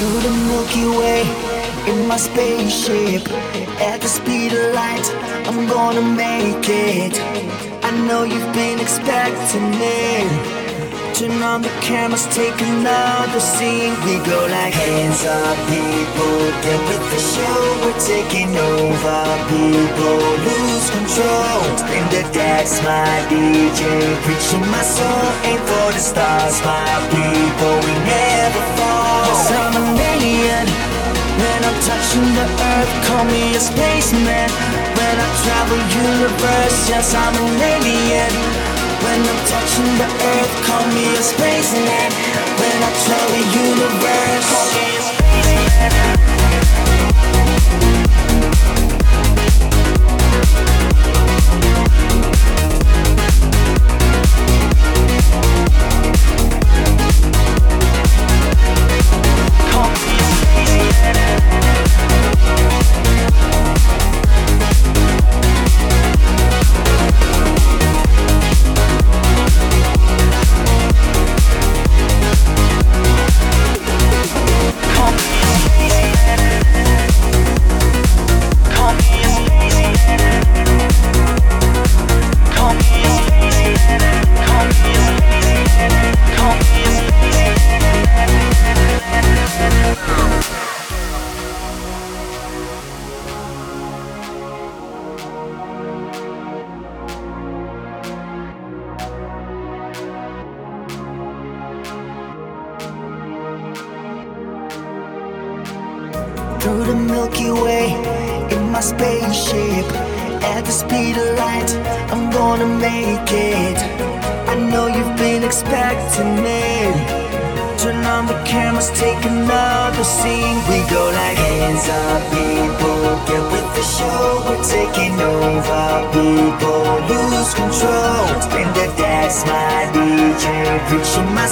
Through the Milky Way in my spaceship at the speed of light. I'm gonna make it. I know you've been expecting me. Turn on the cameras, take another scene. We go like hands up, people. Get with the show. We're taking over, people. Lose control. Spin the decks, my DJ. Preaching my soul. Aim for the stars, my people. We never fall. Cause I'm an alien. When I'm touching the earth, call me a spaceman. When I travel universe, yes, I'm an alien. When I'm touching the earth, call me a spaceman. When I travel the universe, call me a to Jordy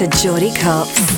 life.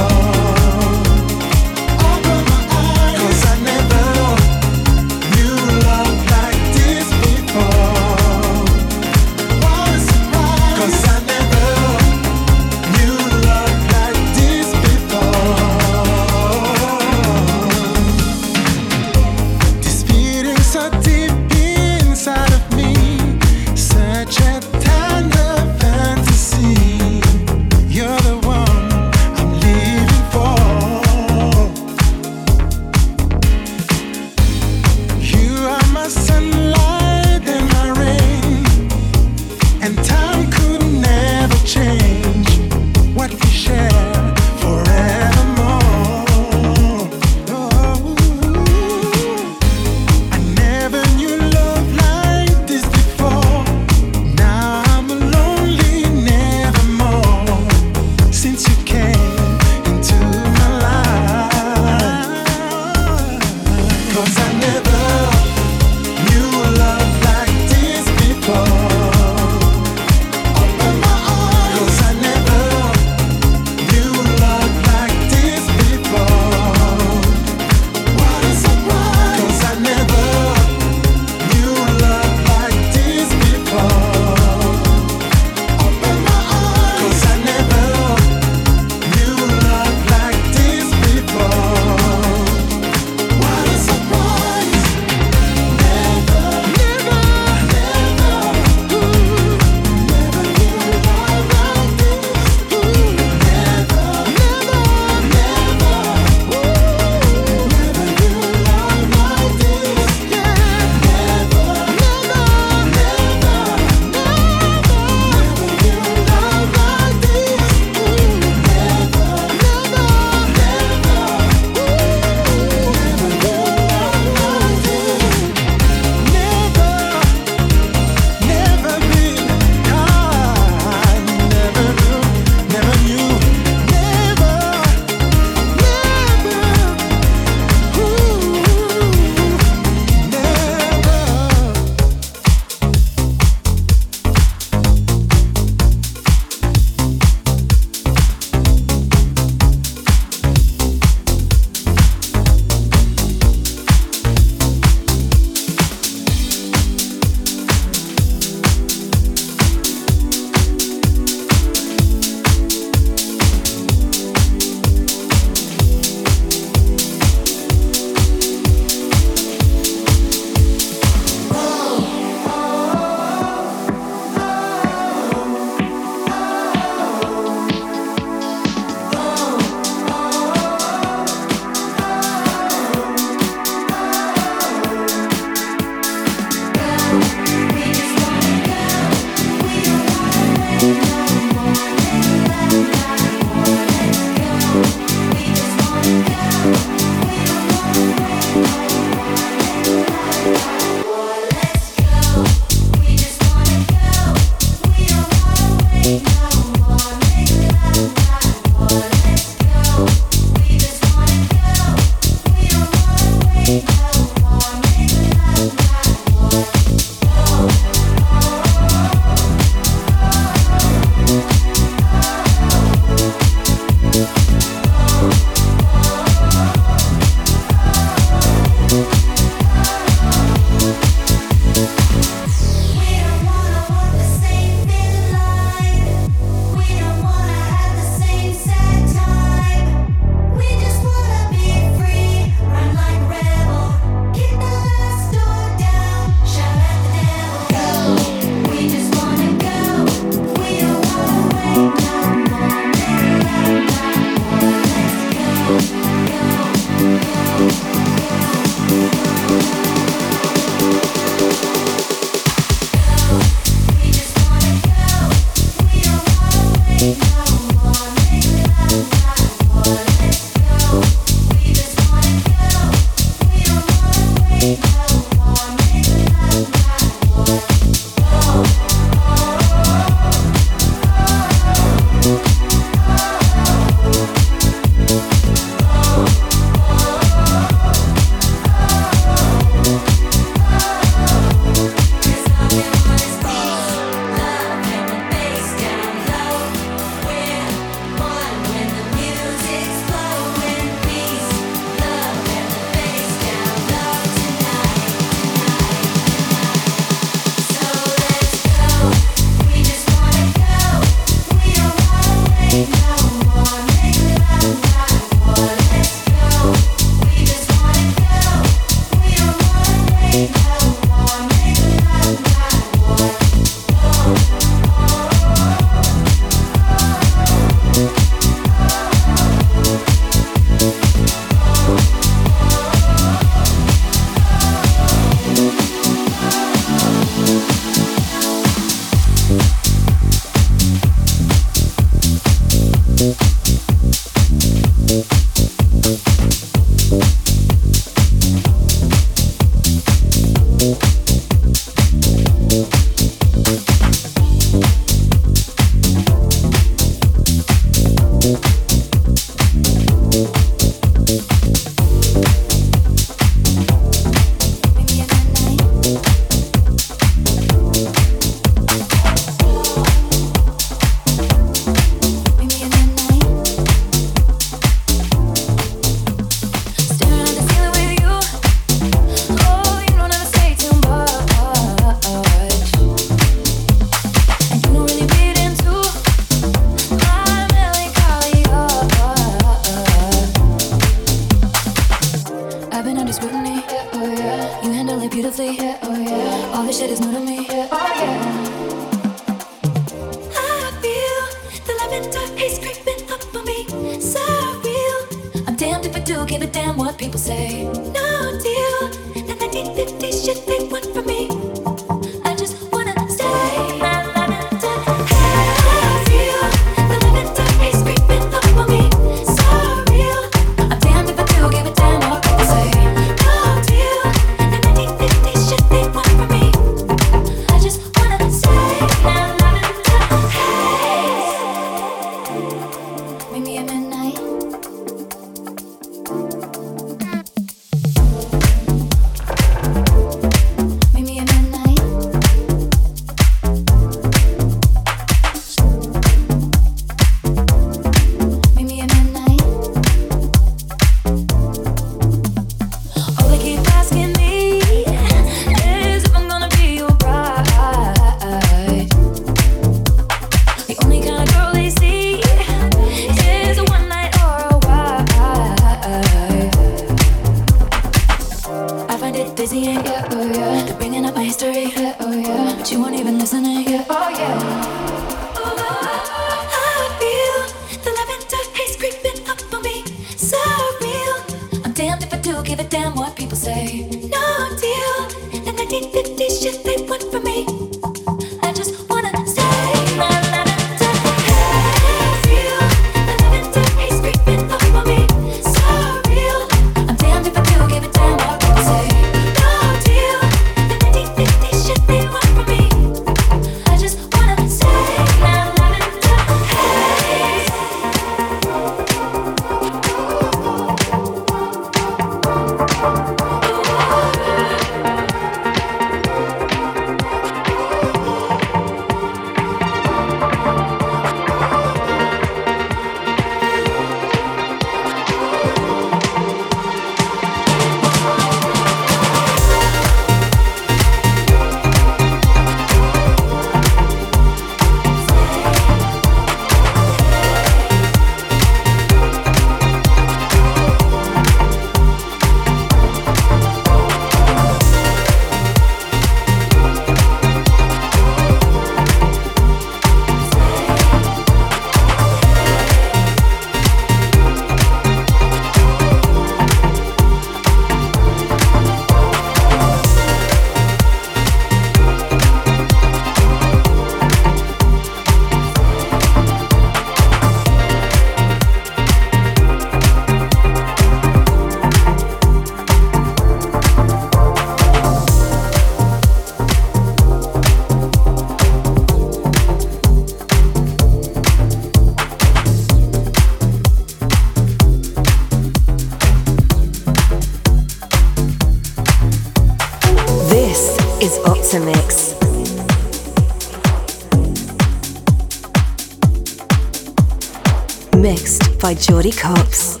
By Jordy Copz.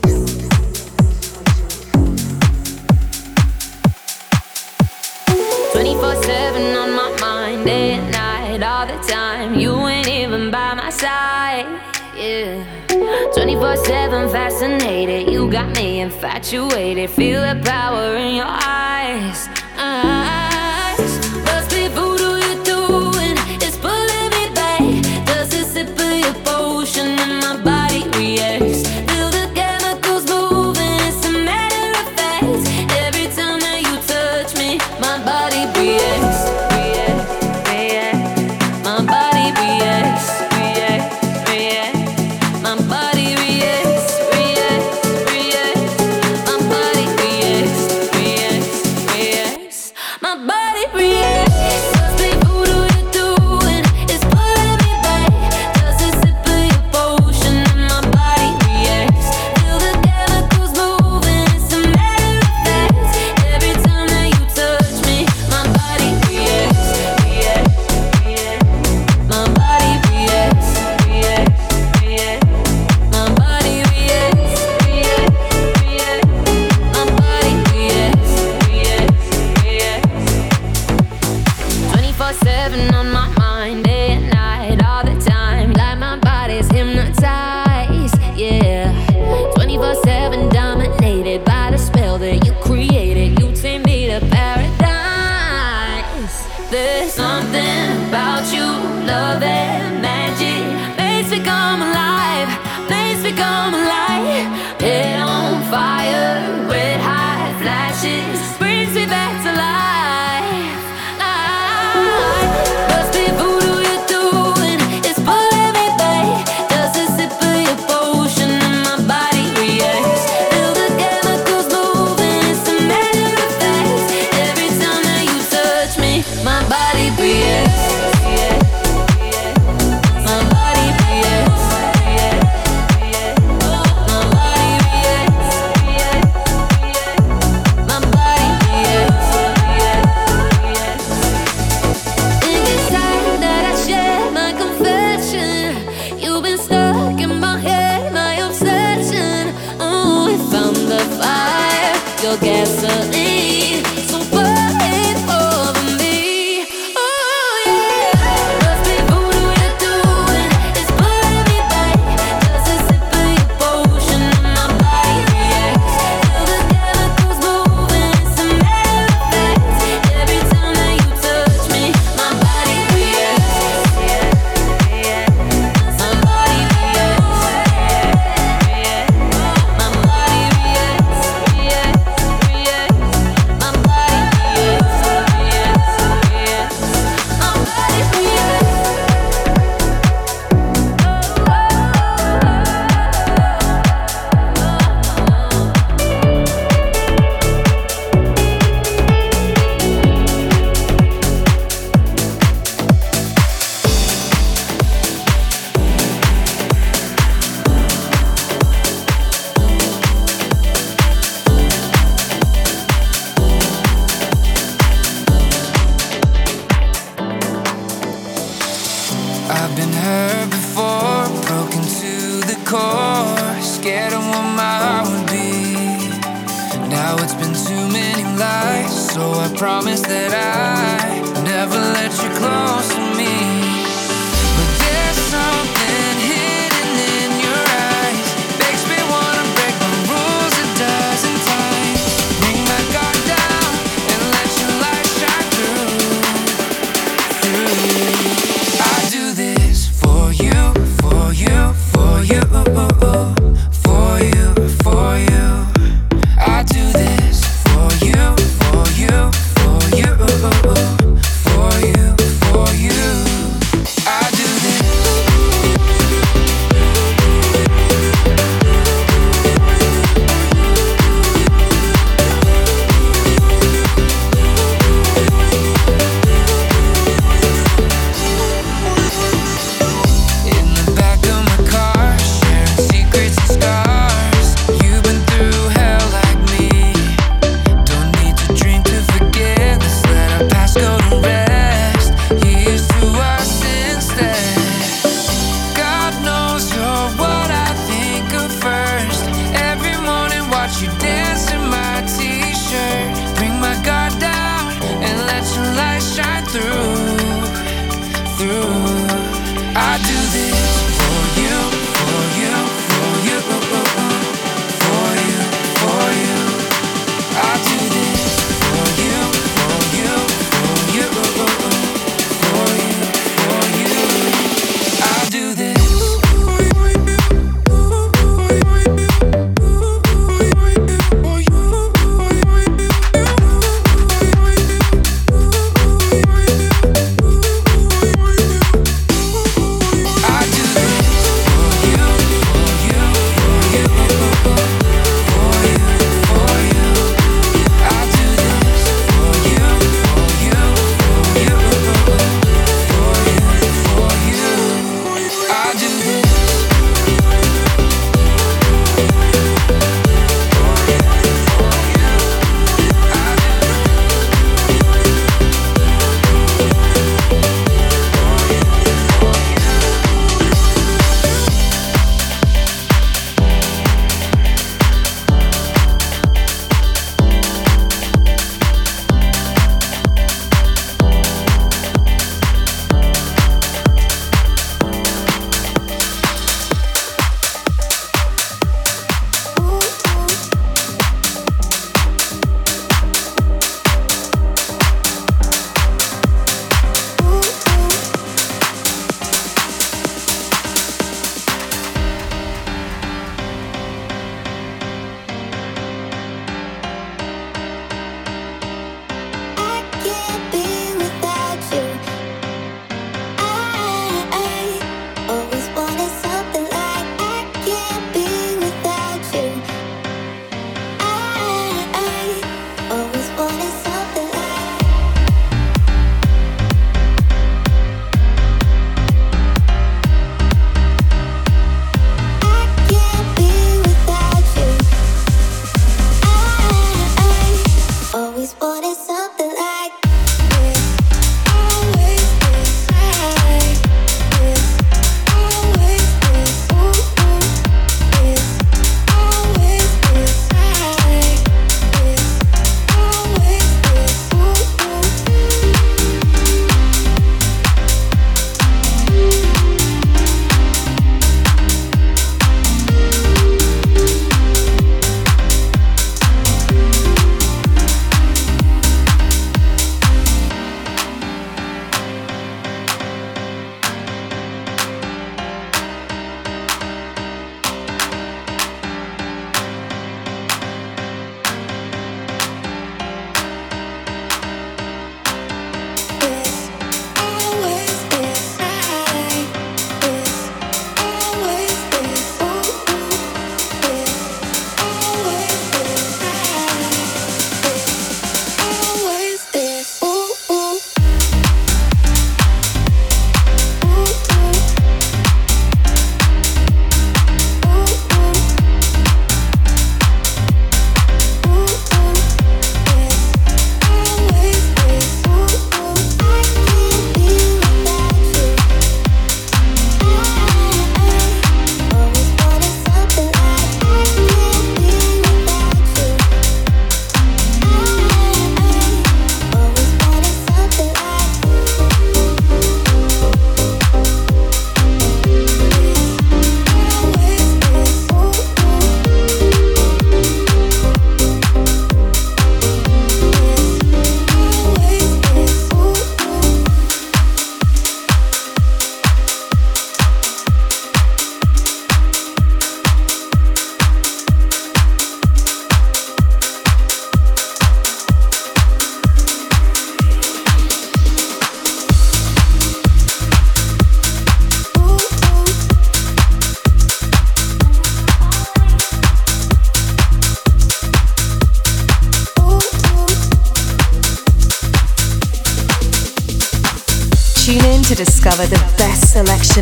Twenty-four seven on my mind, day and night, all the time. You ain't even by my side, yeah. Twenty-four seven, fascinated. You got me infatuated. Feel the power in your eyes.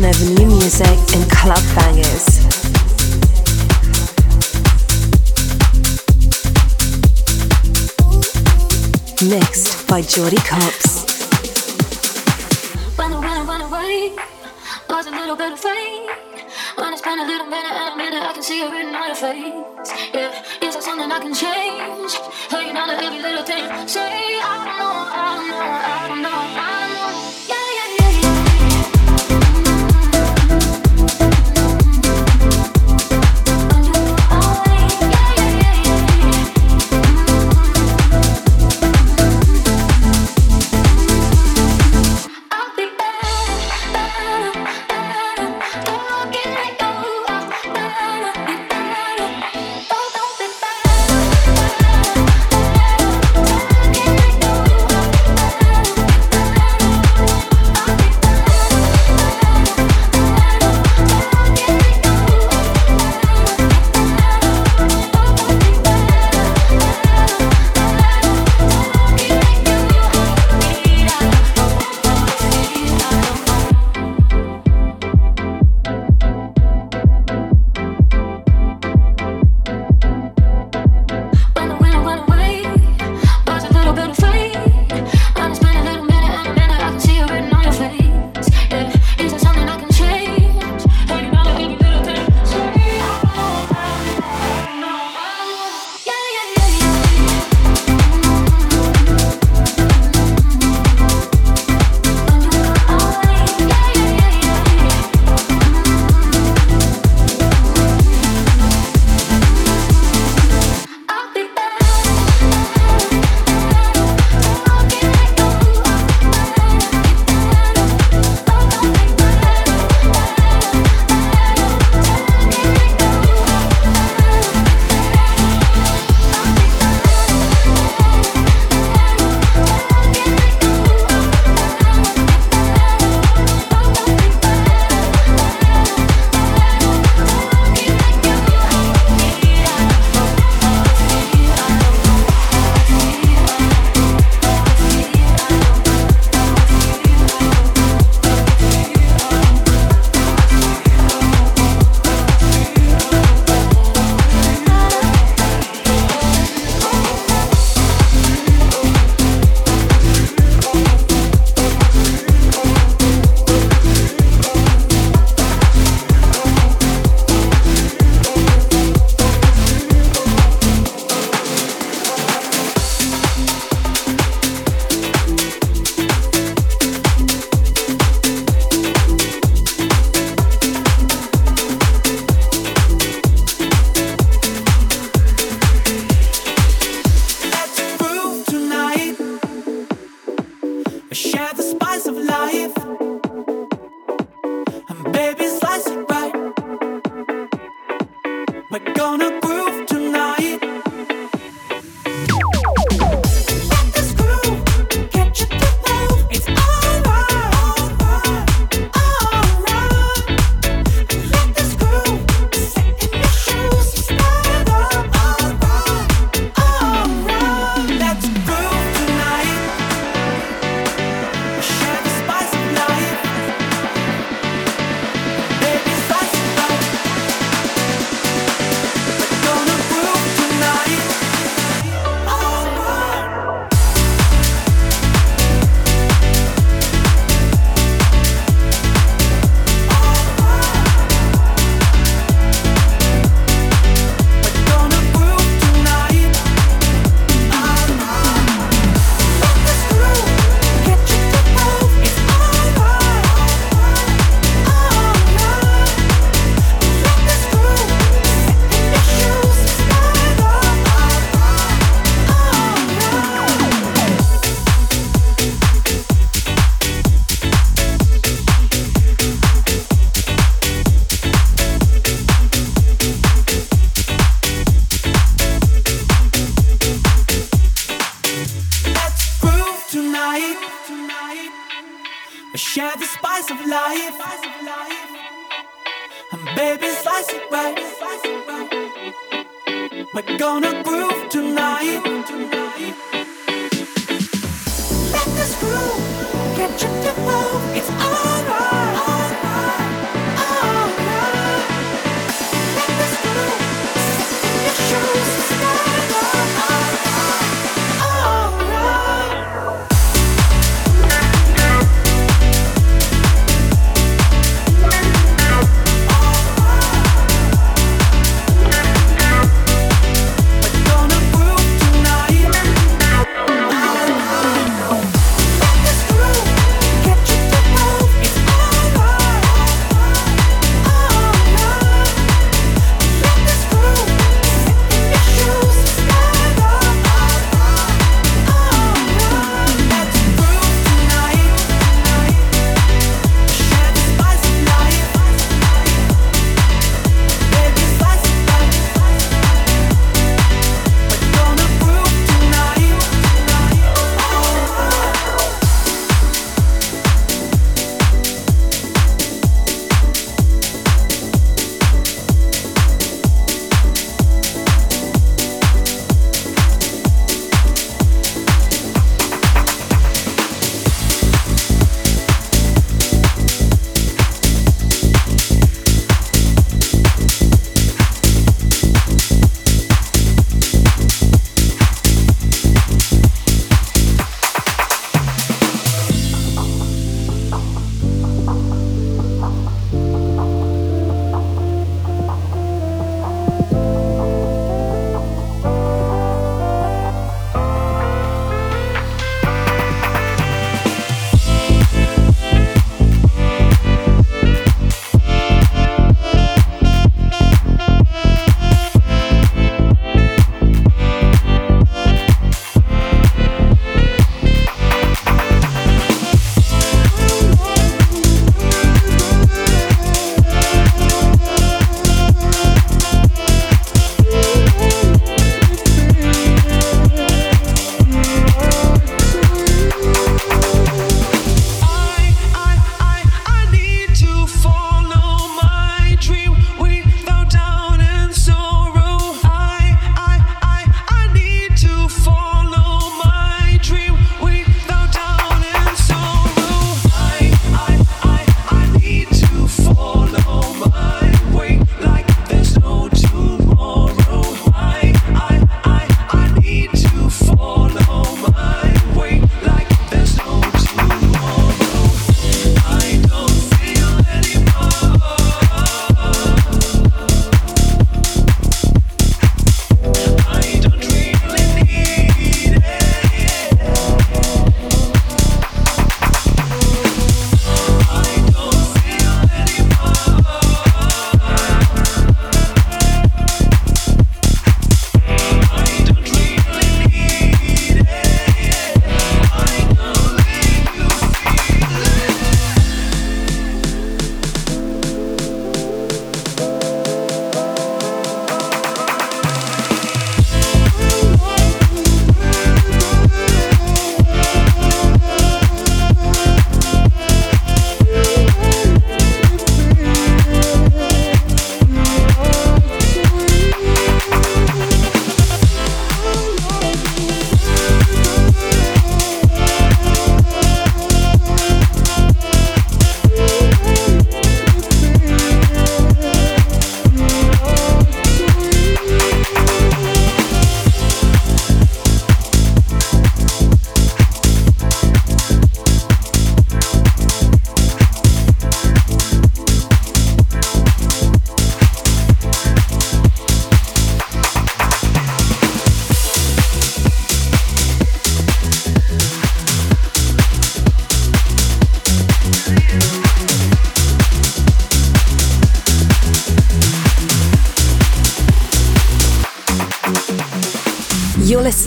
of new music and club bangers. Mixed by Jordy Copz. When I ran, ran away, lost a little bit of faith. When I spend a little minute and a minute, I can see it written on your face. Yeah, is something I can change? Every little thing. Say, I don't know, I don't know, I don't know. I don't know. gonna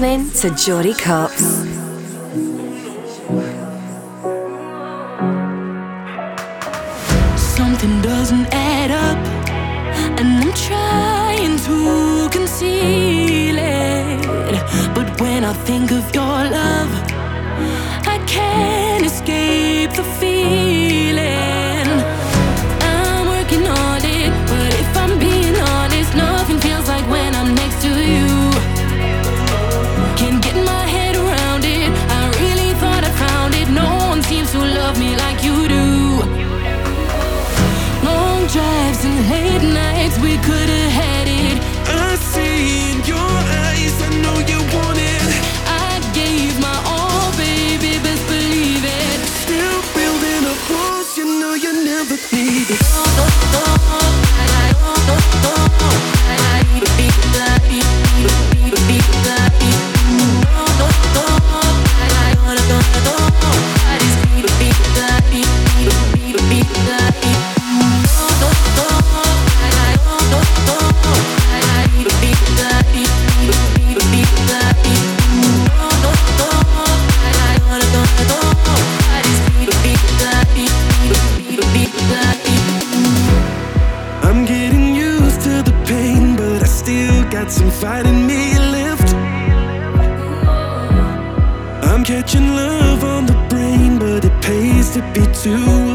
listening to Jordy Copz. I'm catching love on the brain, but it pays to be too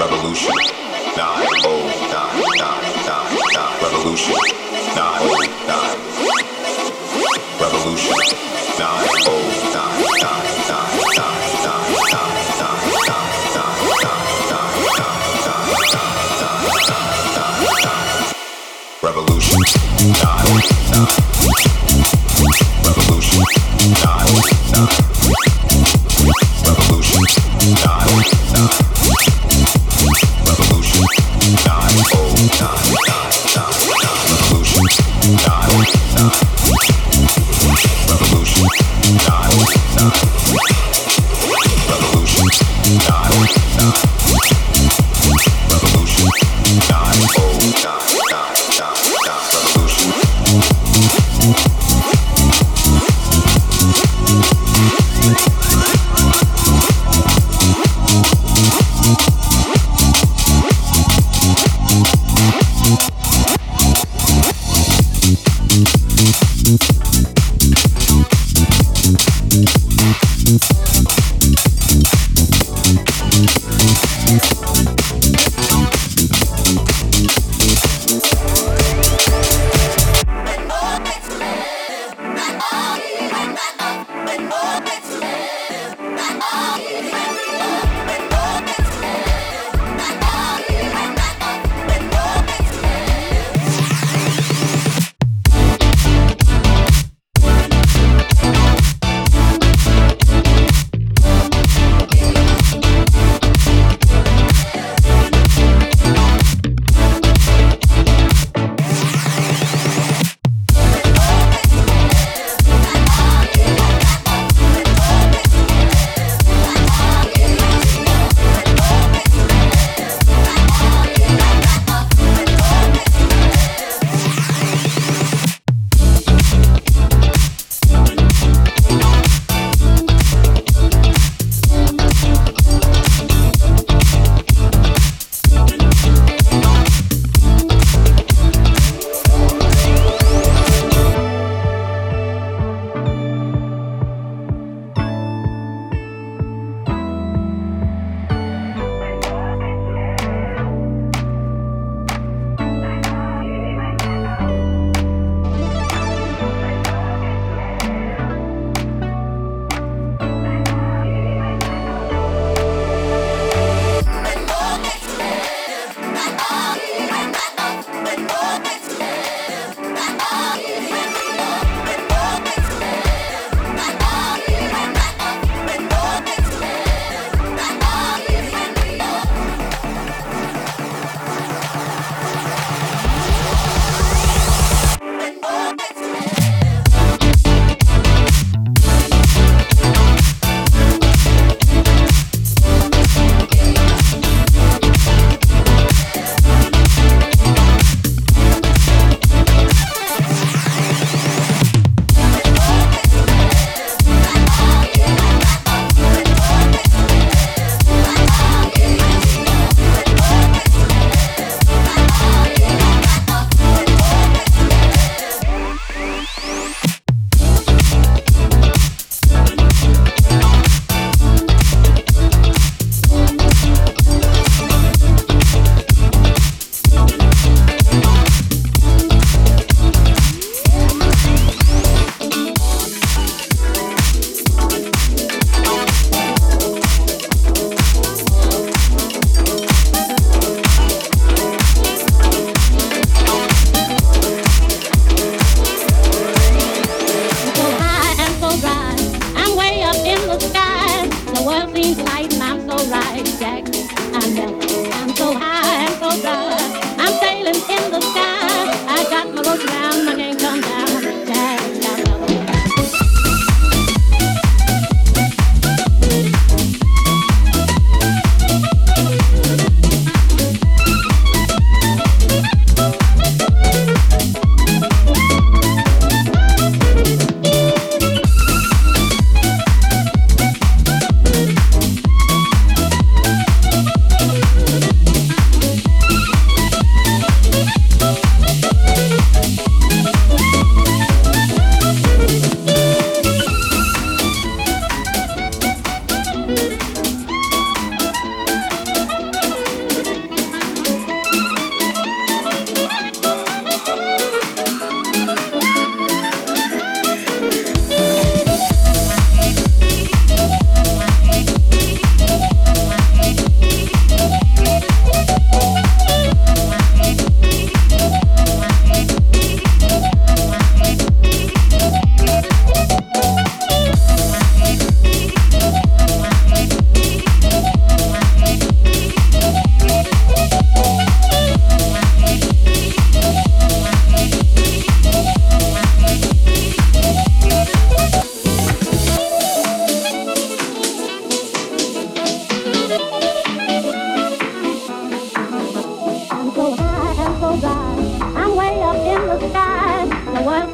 revolution. Nine oh nine nine nine nine revolution. Nine oh nine revolution. Revolution. Nine nine revolution. Nine nine revolution.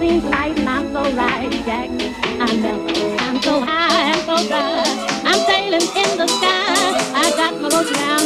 seems right I'm so right, Jack. I'm melting, I'm so high, I'm so dry. I'm sailing in the sky. I got my boat.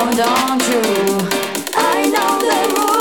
don't you? I know the rules.